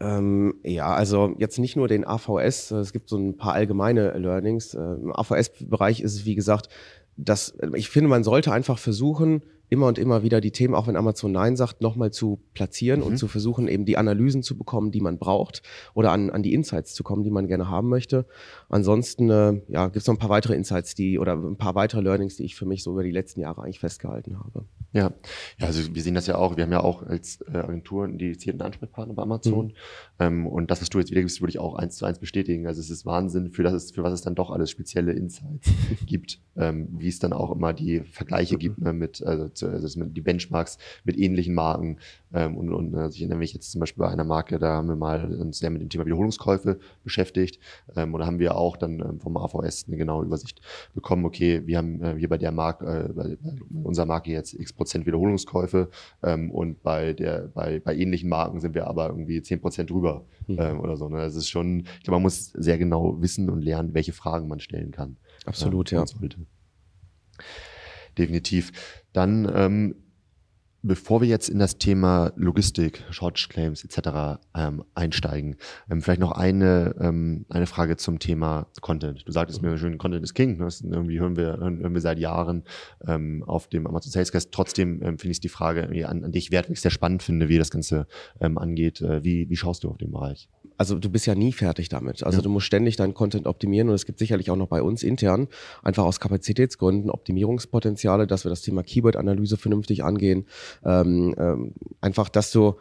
Ähm, ja, also jetzt nicht nur den AVS, es gibt so ein paar allgemeine Learnings. Äh, Im AVS-Bereich ist es, wie gesagt, dass ich finde, man sollte einfach versuchen, immer und immer wieder die Themen, auch wenn Amazon Nein sagt, nochmal zu platzieren mhm. und zu versuchen, eben die Analysen zu bekommen, die man braucht oder an, an die Insights zu kommen, die man gerne haben möchte. Ansonsten äh, ja, gibt es noch ein paar weitere Insights, die oder ein paar weitere Learnings, die ich für mich so über die letzten Jahre eigentlich festgehalten habe. Ja, ja also wir sehen das ja auch. Wir haben ja auch als äh, Agentur einen dedizierten Ansprechpartner bei Amazon. Mhm. Ähm, und das, was du jetzt wieder gibst, würde ich auch eins zu eins bestätigen. Also es ist Wahnsinn, für, das es, für was es dann doch alles spezielle Insights gibt, ähm, wie es dann auch immer die Vergleiche mhm. gibt ne, mit, also also die Benchmarks mit ähnlichen Marken. Ähm, und, und also ich erinnere mich jetzt zum Beispiel bei einer Marke, da haben wir mal uns sehr mit dem Thema Wiederholungskäufe beschäftigt. Ähm, und da haben wir auch dann ähm, vom AVS eine genaue Übersicht bekommen, okay, wir haben äh, hier bei der Marke, äh, bei, bei unserer Marke jetzt x Prozent Wiederholungskäufe ähm, und bei der, bei, bei ähnlichen Marken sind wir aber irgendwie zehn Prozent drüber mhm. ähm, oder so. Ne? Das ist schon, ich glaube, man muss sehr genau wissen und lernen, welche Fragen man stellen kann. Absolut, ja. ja definitiv. Dann, ähm, bevor wir jetzt in das Thema Logistik, Shortage Claims etc. Ähm, einsteigen, ähm, vielleicht noch eine, ähm, eine Frage zum Thema Content. Du sagtest mir schön, Content ist King. Ne? Das irgendwie hören wir, hören wir seit Jahren ähm, auf dem Amazon Salescast. Trotzdem ähm, finde ich die Frage an, an dich wert, weil ich sehr spannend finde, wie das Ganze ähm, angeht. Äh, wie, wie schaust du auf den Bereich? Also du bist ja nie fertig damit. Also ja. du musst ständig deinen Content optimieren und es gibt sicherlich auch noch bei uns intern einfach aus Kapazitätsgründen Optimierungspotenziale, dass wir das Thema Keyword-Analyse vernünftig angehen. Ähm, ähm, einfach, dass du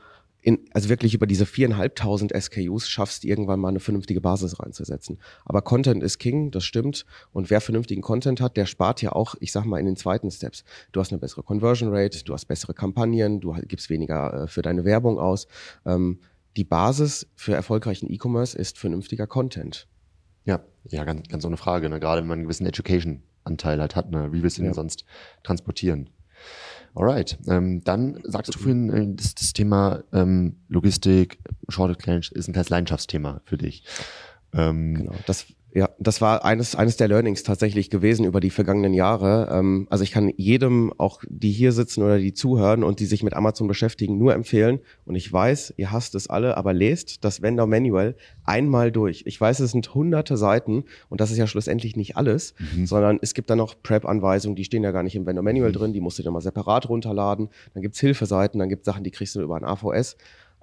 in, also wirklich über diese viereinhalbtausend SKUs schaffst, irgendwann mal eine vernünftige Basis reinzusetzen. Aber Content ist King, das stimmt. Und wer vernünftigen Content hat, der spart ja auch, ich sag mal, in den zweiten Steps. Du hast eine bessere Conversion Rate, du hast bessere Kampagnen, du gibst weniger äh, für deine Werbung aus. Ähm, die Basis für erfolgreichen E-Commerce ist vernünftiger Content. Ja, ja, ganz, ganz ohne Frage. Ne? Gerade wenn man einen gewissen Education-Anteil halt hat, ne? wie willst du ihn ja. sonst transportieren? Alright, ähm, dann sagst du vorhin, äh, das, das Thema ähm, Logistik, Claims ist ein kleines Leidenschaftsthema für dich. Ähm, genau, das ja, das war eines, eines der Learnings tatsächlich gewesen über die vergangenen Jahre. Ähm, also ich kann jedem, auch die hier sitzen oder die zuhören und die sich mit Amazon beschäftigen, nur empfehlen. Und ich weiß, ihr hasst es alle, aber lest das Vendor Manual einmal durch. Ich weiß, es sind hunderte Seiten und das ist ja schlussendlich nicht alles, mhm. sondern es gibt da noch Prep-Anweisungen, die stehen ja gar nicht im Vendor Manual mhm. drin, die musst du dir mal separat runterladen. Dann gibt's Hilfeseiten, dann gibt's Sachen, die kriegst du über ein AVS.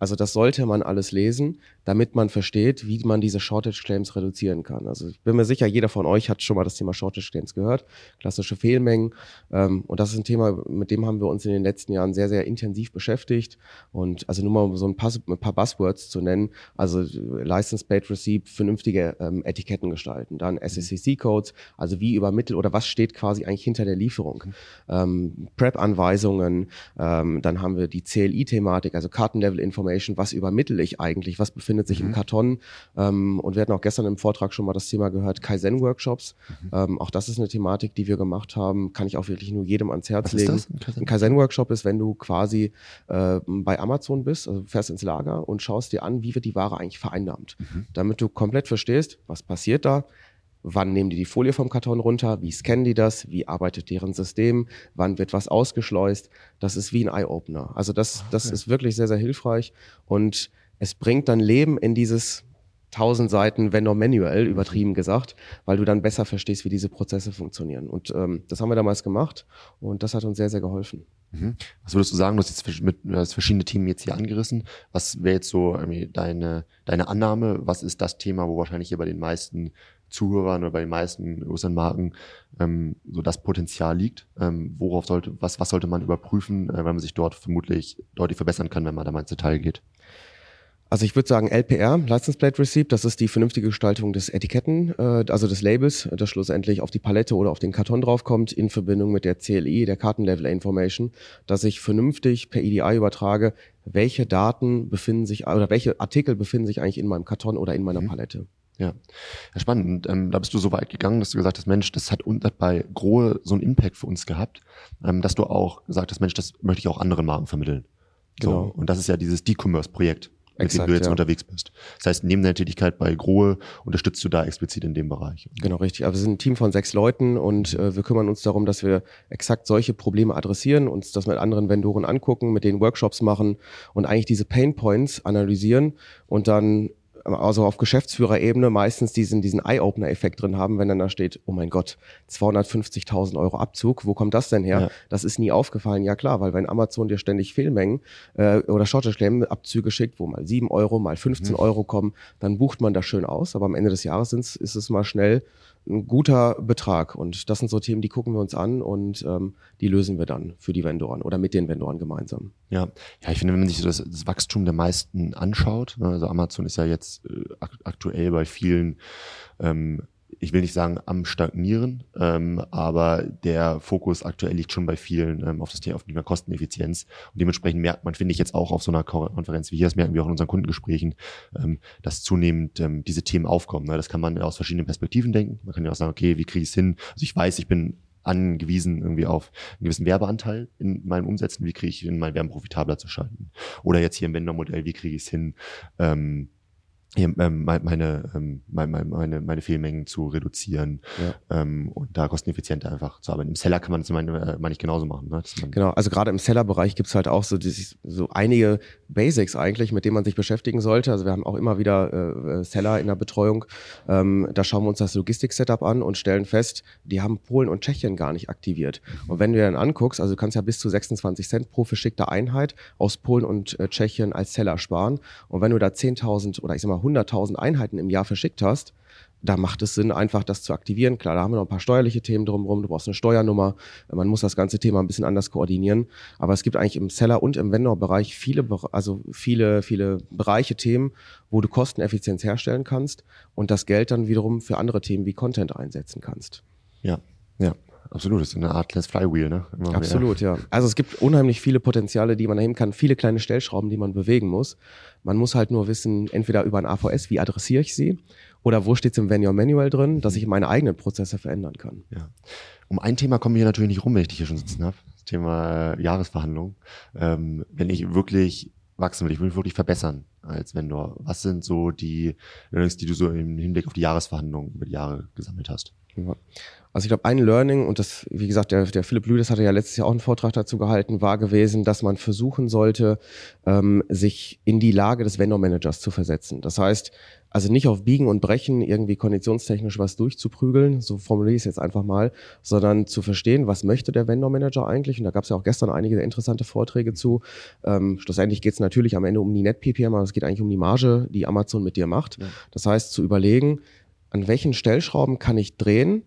Also das sollte man alles lesen, damit man versteht, wie man diese Shortage Claims reduzieren kann. Also ich bin mir sicher, jeder von euch hat schon mal das Thema Shortage Claims gehört, klassische Fehlmengen. Ähm, und das ist ein Thema, mit dem haben wir uns in den letzten Jahren sehr, sehr intensiv beschäftigt. Und also nur mal so ein paar, ein paar Buzzwords zu nennen, also License Plate Receipt, vernünftige ähm, Etiketten gestalten, dann SSCC Codes, also wie übermittelt oder was steht quasi eigentlich hinter der Lieferung. Ähm, Prep-Anweisungen, ähm, dann haben wir die CLI-Thematik, also Kartenlevel Information was übermittle ich eigentlich, was befindet sich mhm. im Karton. Ähm, und wir hatten auch gestern im Vortrag schon mal das Thema gehört, Kaizen-Workshops. Mhm. Ähm, auch das ist eine Thematik, die wir gemacht haben, kann ich auch wirklich nur jedem ans Herz was legen. Ist das? Ein Kaizen-Workshop ist, wenn du quasi äh, bei Amazon bist, also fährst ins Lager und schaust dir an, wie wird die Ware eigentlich vereinnahmt. Mhm. Damit du komplett verstehst, was passiert da, Wann nehmen die die Folie vom Karton runter? Wie scannen die das? Wie arbeitet deren System? Wann wird was ausgeschleust? Das ist wie ein Eye-Opener. Also das, okay. das ist wirklich sehr, sehr hilfreich und es bringt dann Leben in dieses tausend Seiten Vendor Manual, übertrieben gesagt, weil du dann besser verstehst, wie diese Prozesse funktionieren. Und ähm, das haben wir damals gemacht und das hat uns sehr, sehr geholfen. Mhm. Was würdest du sagen? Du hast jetzt mit, du hast verschiedene Themen jetzt hier angerissen. Was wäre jetzt so deine, deine Annahme? Was ist das Thema, wo wahrscheinlich hier bei den meisten Zuhörern oder bei den meisten größeren Marken ähm, so das Potenzial liegt. Ähm, worauf sollte, was, was sollte man überprüfen, äh, wenn man sich dort vermutlich deutlich verbessern kann, wenn man da mal ins Detail geht? Also ich würde sagen LPR, License Plate Receipt, das ist die vernünftige Gestaltung des Etiketten, äh, also des Labels, das schlussendlich auf die Palette oder auf den Karton draufkommt, in Verbindung mit der CLI, der Kartenlevel Information, dass ich vernünftig per EDI übertrage, welche Daten befinden sich oder welche Artikel befinden sich eigentlich in meinem Karton oder in meiner mhm. Palette. Ja, ja spannend. Ähm, da bist du so weit gegangen, dass du gesagt hast, Mensch, das hat, hat bei Grohe so einen Impact für uns gehabt, ähm, dass du auch gesagt hast, Mensch, das möchte ich auch anderen Marken vermitteln. Genau. So, und das ist ja dieses D-Commerce-Projekt, mit Exakt, dem du jetzt ja. unterwegs bist. Das heißt, neben deiner Tätigkeit bei Grohe unterstützt du da explizit in dem Bereich. Genau, richtig. Aber wir sind ein Team von sechs Leuten und äh, wir kümmern uns darum, dass wir exakt solche Probleme adressieren, uns das mit anderen Vendoren angucken, mit denen Workshops machen und eigentlich diese Pain Points analysieren und dann also auf Geschäftsführerebene meistens diesen, diesen Eye-Opener-Effekt drin haben, wenn dann da steht, oh mein Gott, 250.000 Euro Abzug, wo kommt das denn her? Ja. Das ist nie aufgefallen. Ja klar, weil wenn Amazon dir ständig Fehlmengen äh, oder Shortage-Claim-Abzüge schickt, wo mal 7 Euro, mal 15 mhm. Euro kommen, dann bucht man das schön aus, aber am Ende des Jahres ist es mal schnell ein guter Betrag. Und das sind so Themen, die gucken wir uns an und ähm, die lösen wir dann für die Vendoren oder mit den Vendoren gemeinsam. Ja, ja, ich finde, wenn man sich das, das Wachstum der meisten anschaut, ne, also Amazon ist ja jetzt äh, aktuell bei vielen ähm, ich will nicht sagen am Stagnieren, ähm, aber der Fokus aktuell liegt schon bei vielen ähm, auf das Thema, auf die Kosteneffizienz. Und dementsprechend merkt man, finde ich jetzt auch auf so einer Konferenz wie hier, das merken wir auch in unseren Kundengesprächen, ähm, dass zunehmend ähm, diese Themen aufkommen. Ne? Das kann man aus verschiedenen Perspektiven denken. Man kann ja auch sagen, okay, wie kriege ich es hin? Also ich weiß, ich bin angewiesen irgendwie auf einen gewissen Werbeanteil in meinen Umsätzen. Wie kriege ich in mein Werben profitabler zu schalten? Oder jetzt hier im Vendor-Modell, wie kriege ich es hin, ähm, meine, ähm, meine, meine, meine Fehlmengen zu reduzieren ja. ähm, und da kosteneffizienter einfach zu arbeiten. Im Seller kann man das meine, äh, meine ich genauso machen. Ne? genau, also gerade im Seller-Bereich gibt's halt auch so, dieses, so einige Basics eigentlich, mit denen man sich beschäftigen sollte. Also wir haben auch immer wieder äh, äh, Seller in der Betreuung. Ähm, da schauen wir uns das Logistik-Setup an und stellen fest, die haben Polen und Tschechien gar nicht aktiviert. Und wenn du dir dann anguckst, also du kannst ja bis zu 26 Cent pro verschickte Einheit aus Polen und äh, Tschechien als Seller sparen. Und wenn du da 10.000 oder ich sag mal 100.000 Einheiten im Jahr verschickt hast, da macht es Sinn, einfach das zu aktivieren. Klar, da haben wir noch ein paar steuerliche Themen drumherum. Du brauchst eine Steuernummer. Man muss das ganze Thema ein bisschen anders koordinieren. Aber es gibt eigentlich im Seller- und im Vendor-Bereich viele, also viele, viele Bereiche, Themen, wo du Kosteneffizienz herstellen kannst und das Geld dann wiederum für andere Themen wie Content einsetzen kannst. Ja, ja. Absolut, das ist eine Art Let's Flywheel, ne? Immer Absolut, mehr. ja. Also es gibt unheimlich viele Potenziale, die man erheben kann, viele kleine Stellschrauben, die man bewegen muss. Man muss halt nur wissen, entweder über ein AVS, wie adressiere ich sie, oder wo steht es im Venue Manual drin, dass ich meine eigenen Prozesse verändern kann. Ja. Um ein Thema kommen wir hier natürlich nicht rum, wenn ich dich hier schon sitzen habe. Das Thema Jahresverhandlung. Ähm, wenn ich wirklich wachsen will, ich will mich wirklich verbessern als Vendor. Was sind so die Learnings, die du so im Hinblick auf die Jahresverhandlungen über die Jahre gesammelt hast? Ja. Also ich glaube, ein Learning, und das, wie gesagt, der, der Philipp Lüdes hatte ja letztes Jahr auch einen Vortrag dazu gehalten, war gewesen, dass man versuchen sollte, ähm, sich in die Lage des Vendor-Managers zu versetzen. Das heißt, also nicht auf Biegen und Brechen irgendwie konditionstechnisch was durchzuprügeln, so formuliere ich es jetzt einfach mal, sondern zu verstehen, was möchte der Vendor-Manager eigentlich. Und da gab es ja auch gestern einige interessante Vorträge zu. Ähm, schlussendlich geht es natürlich am Ende um die Net-PPM, aber es geht eigentlich um die Marge, die Amazon mit dir macht. Ja. Das heißt, zu überlegen, an welchen Stellschrauben kann ich drehen,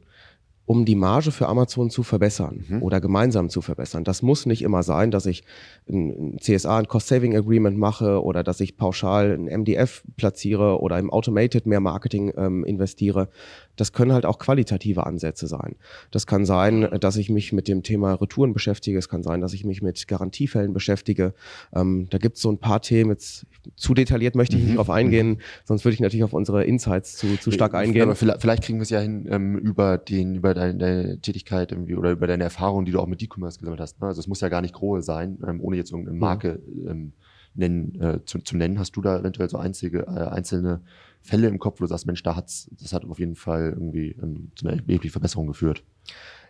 um die Marge für Amazon zu verbessern mhm. oder gemeinsam zu verbessern. Das muss nicht immer sein, dass ich ein CSA, ein Cost-Saving Agreement mache oder dass ich pauschal ein MDF platziere oder im Automated mehr Marketing ähm, investiere, das können halt auch qualitative Ansätze sein. Das kann sein, dass ich mich mit dem Thema Retouren beschäftige. Es kann sein, dass ich mich mit Garantiefällen beschäftige. Ähm, da gibt es so ein paar Themen. Jetzt zu detailliert möchte ich nicht mhm. drauf eingehen, mhm. sonst würde ich natürlich auf unsere Insights zu, zu stark eingehen. Aber vielleicht, vielleicht kriegen wir es ja hin ähm, über den über deine, deine Tätigkeit irgendwie oder über deine Erfahrung, die du auch mit E-Commerce gesammelt hast. Ne? Also es muss ja gar nicht Grohe sein, ähm, ohne jetzt irgendeine Marke ähm, nennen, äh, zu, zu nennen. Hast du da eventuell so einzige, äh, einzelne Fälle im Kopf, wo du sagst, Mensch, da hat's, das hat auf jeden Fall irgendwie ähm, zu einer erheblichen Verbesserung geführt?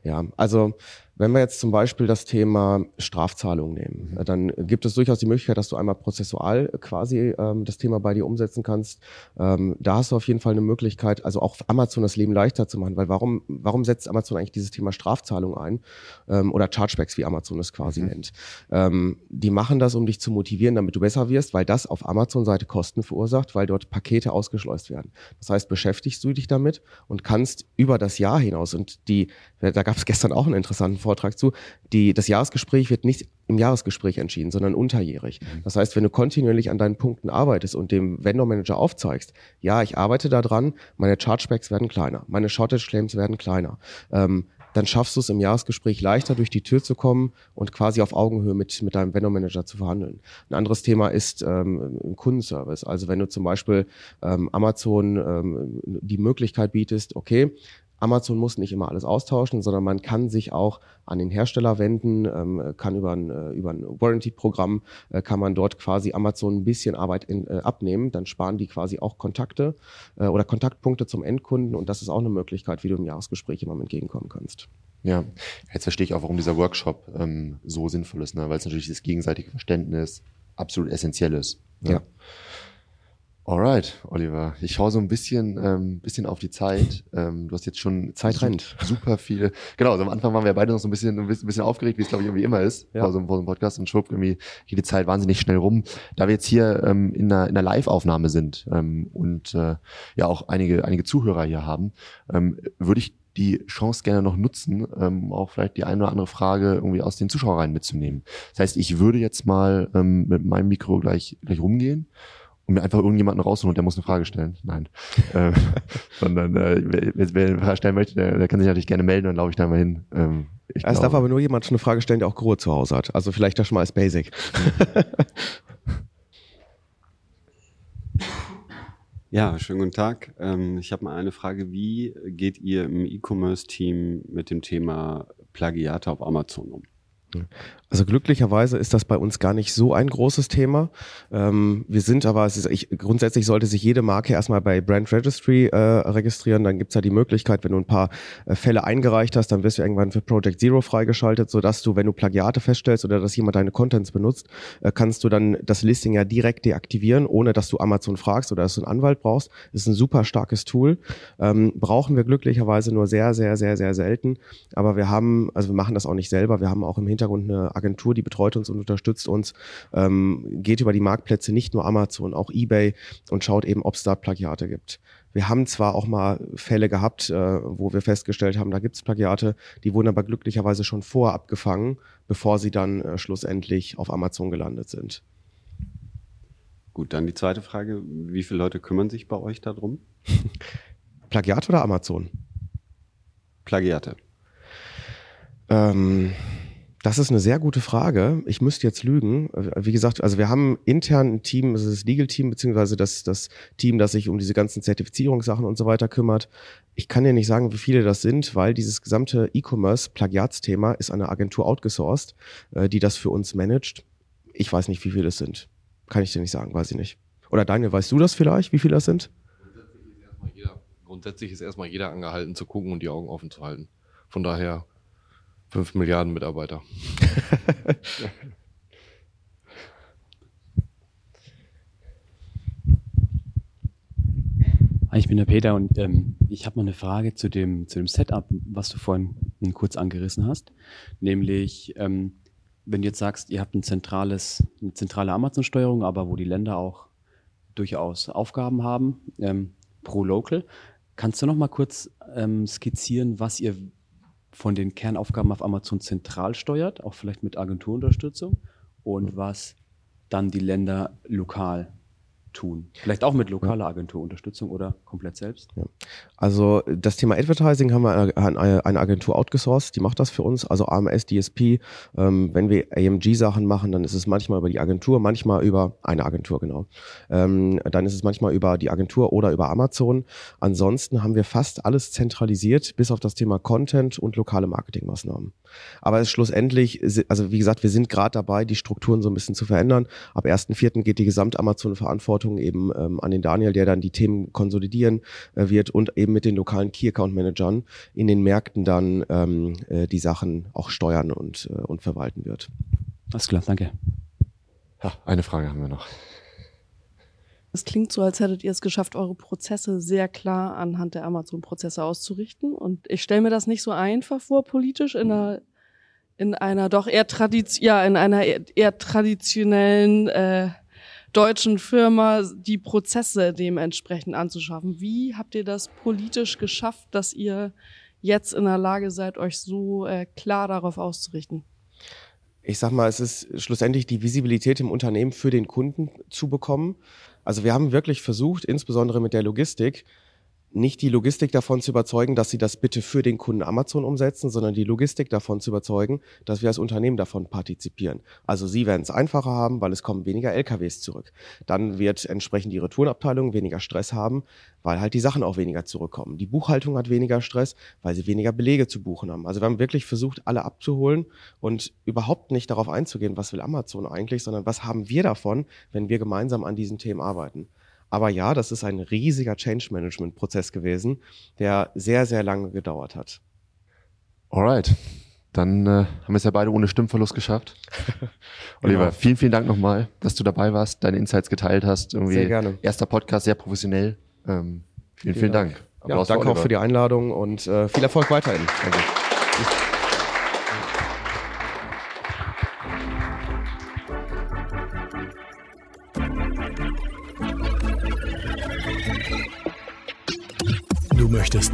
Ja, also wenn wir jetzt zum Beispiel das Thema Strafzahlung nehmen, mhm. dann gibt es durchaus die Möglichkeit, dass du einmal prozessual quasi ähm, das Thema bei dir umsetzen kannst. Ähm, da hast du auf jeden Fall eine Möglichkeit, also auch Amazon das Leben leichter zu machen, weil warum, warum setzt Amazon eigentlich dieses Thema Strafzahlung ein ähm, oder Chargebacks, wie Amazon es quasi mhm. nennt? Ähm, die machen das, um dich zu motivieren, damit du besser wirst, weil das auf Amazon-Seite Kosten verursacht, weil dort Pakete ausgeschleust werden. Das heißt, beschäftigst du dich damit und kannst über das Jahr hinaus und die, da gab es gestern auch einen interessanten Vortrag zu. Die, das Jahresgespräch wird nicht im Jahresgespräch entschieden, sondern unterjährig. Mhm. Das heißt, wenn du kontinuierlich an deinen Punkten arbeitest und dem Vendor Manager aufzeigst, ja, ich arbeite da dran, meine Chargebacks werden kleiner, meine Shortage Claims werden kleiner, ähm, dann schaffst du es im Jahresgespräch leichter durch die Tür zu kommen und quasi auf Augenhöhe mit, mit deinem Vendor Manager zu verhandeln. Ein anderes Thema ist ähm, Kundenservice. Also wenn du zum Beispiel ähm, Amazon ähm, die Möglichkeit bietest, okay, Amazon muss nicht immer alles austauschen, sondern man kann sich auch an den Hersteller wenden, ähm, kann über ein, äh, über ein Warranty-Programm, äh, kann man dort quasi Amazon ein bisschen Arbeit in, äh, abnehmen. Dann sparen die quasi auch Kontakte äh, oder Kontaktpunkte zum Endkunden und das ist auch eine Möglichkeit, wie du im Jahresgespräch jemandem entgegenkommen kannst. Ja, jetzt verstehe ich auch, warum dieser Workshop ähm, so sinnvoll ist, ne? weil es natürlich das gegenseitige Verständnis absolut essentiell ist. Ne? Ja. Alright, Oliver. Ich schaue so ein bisschen, ähm, bisschen auf die Zeit. Ähm, du hast jetzt schon Zeit rennt. super viel. Genau, also am Anfang waren wir beide noch so ein bisschen, ein bisschen aufgeregt, wie es glaube ich irgendwie immer ist ja. vor, so, vor so einem Podcast und schwupp irgendwie geht die Zeit wahnsinnig schnell rum. Da wir jetzt hier ähm, in einer, in einer Live-Aufnahme sind ähm, und äh, ja auch einige, einige Zuhörer hier haben, ähm, würde ich die Chance gerne noch nutzen, ähm, auch vielleicht die eine oder andere Frage irgendwie aus den Zuschauerreihen mitzunehmen. Das heißt, ich würde jetzt mal ähm, mit meinem Mikro gleich, gleich rumgehen und mir einfach irgendjemanden rausholen und der muss eine Frage stellen. Nein. ähm, sondern äh, wer, wer eine Frage stellen möchte, der, der kann sich natürlich gerne melden, dann laufe ich da mal hin. Ähm, ich es darf aber nur jemand eine Frage stellen, der auch Grohe zu Hause hat. Also vielleicht das schon mal als Basic. Ja, schönen guten Tag. Ähm, ich habe mal eine Frage. Wie geht ihr im E-Commerce-Team mit dem Thema Plagiate auf Amazon um? Also glücklicherweise ist das bei uns gar nicht so ein großes Thema. Ähm, wir sind aber, es ist, ich, grundsätzlich sollte sich jede Marke erstmal bei Brand Registry äh, registrieren. Dann gibt's ja die Möglichkeit, wenn du ein paar äh, Fälle eingereicht hast, dann wirst du irgendwann für Project Zero freigeschaltet, sodass du, wenn du Plagiate feststellst oder dass jemand deine Contents benutzt, äh, kannst du dann das Listing ja direkt deaktivieren, ohne dass du Amazon fragst oder dass du einen Anwalt brauchst. Das ist ein super starkes Tool. Ähm, brauchen wir glücklicherweise nur sehr, sehr, sehr, sehr selten. Aber wir haben, also wir machen das auch nicht selber, wir haben auch im Hintergrund Hintergrund eine Agentur, die betreut uns und unterstützt uns, ähm, geht über die Marktplätze, nicht nur Amazon, auch eBay und schaut eben, ob es da Plagiate gibt. Wir haben zwar auch mal Fälle gehabt, äh, wo wir festgestellt haben, da gibt es Plagiate, die wurden aber glücklicherweise schon vorher abgefangen, bevor sie dann äh, schlussendlich auf Amazon gelandet sind. Gut, dann die zweite Frage. Wie viele Leute kümmern sich bei euch darum? Plagiat oder Amazon? Plagiate. Ähm, das ist eine sehr gute Frage. Ich müsste jetzt lügen. Wie gesagt, also wir haben intern ein Team, das ist das Legal Team, beziehungsweise das, das Team, das sich um diese ganzen Zertifizierungssachen und so weiter kümmert. Ich kann dir nicht sagen, wie viele das sind, weil dieses gesamte E-Commerce-Plagiatsthema ist eine Agentur outgesourced, äh, die das für uns managt. Ich weiß nicht, wie viele es sind. Kann ich dir nicht sagen, weiß ich nicht. Oder Daniel, weißt du das vielleicht, wie viele das sind? Grundsätzlich ist erstmal jeder, grundsätzlich ist erstmal jeder angehalten zu gucken und die Augen offen zu halten. Von daher 5 Milliarden Mitarbeiter. Ich bin der Peter und ähm, ich habe mal eine Frage zu dem, zu dem Setup, was du vorhin kurz angerissen hast. Nämlich, ähm, wenn du jetzt sagst, ihr habt ein zentrales, eine zentrale Amazon-Steuerung, aber wo die Länder auch durchaus Aufgaben haben, ähm, pro Local, kannst du noch mal kurz ähm, skizzieren, was ihr von den Kernaufgaben auf Amazon zentral steuert, auch vielleicht mit Agenturunterstützung und was dann die Länder lokal tun? Vielleicht auch mit lokaler Agenturunterstützung oder komplett selbst? Ja. Also das Thema Advertising haben wir an eine Agentur outgesourced, die macht das für uns, also AMS, DSP. Ähm, wenn wir AMG-Sachen machen, dann ist es manchmal über die Agentur, manchmal über eine Agentur, genau. Ähm, dann ist es manchmal über die Agentur oder über Amazon. Ansonsten haben wir fast alles zentralisiert, bis auf das Thema Content und lokale Marketingmaßnahmen. Aber es schlussendlich, also wie gesagt, wir sind gerade dabei, die Strukturen so ein bisschen zu verändern. Ab 1.4. geht die Gesamt-Amazon-Verantwortung eben ähm, an den Daniel, der dann die Themen konsolidieren äh, wird und eben mit den lokalen Key Account Managern in den Märkten dann ähm, äh, die Sachen auch steuern und, äh, und verwalten wird. Alles klar, danke. Ja, eine Frage haben wir noch. Es klingt so, als hättet ihr es geschafft, eure Prozesse sehr klar anhand der Amazon-Prozesse auszurichten. Und ich stelle mir das nicht so einfach vor, politisch in einer, in einer doch eher tradition, ja, in einer eher, eher traditionellen äh, deutschen Firma die Prozesse dementsprechend anzuschaffen. Wie habt ihr das politisch geschafft, dass ihr jetzt in der Lage seid, euch so äh, klar darauf auszurichten? Ich sag mal, es ist schlussendlich die Visibilität im Unternehmen für den Kunden zu bekommen. Also wir haben wirklich versucht, insbesondere mit der Logistik, nicht die Logistik davon zu überzeugen, dass sie das bitte für den Kunden Amazon umsetzen, sondern die Logistik davon zu überzeugen, dass wir als Unternehmen davon partizipieren. Also sie werden es einfacher haben, weil es kommen weniger LKWs zurück. Dann wird entsprechend die Retourenabteilung weniger Stress haben, weil halt die Sachen auch weniger zurückkommen. Die Buchhaltung hat weniger Stress, weil sie weniger Belege zu buchen haben. Also wir haben wirklich versucht, alle abzuholen und überhaupt nicht darauf einzugehen, was will Amazon eigentlich, sondern was haben wir davon, wenn wir gemeinsam an diesen Themen arbeiten. Aber ja, das ist ein riesiger Change-Management-Prozess gewesen, der sehr, sehr lange gedauert hat. Alright. Dann äh, haben wir es ja beide ohne Stimmverlust geschafft. Oliver, genau. vielen, vielen Dank nochmal, dass du dabei warst, deine Insights geteilt hast. Irgendwie sehr gerne. Erster Podcast, sehr professionell. Ähm, vielen, vielen, vielen Dank. Dank. Ja, danke auch für die Einladung und äh, viel Erfolg weiterhin. Danke.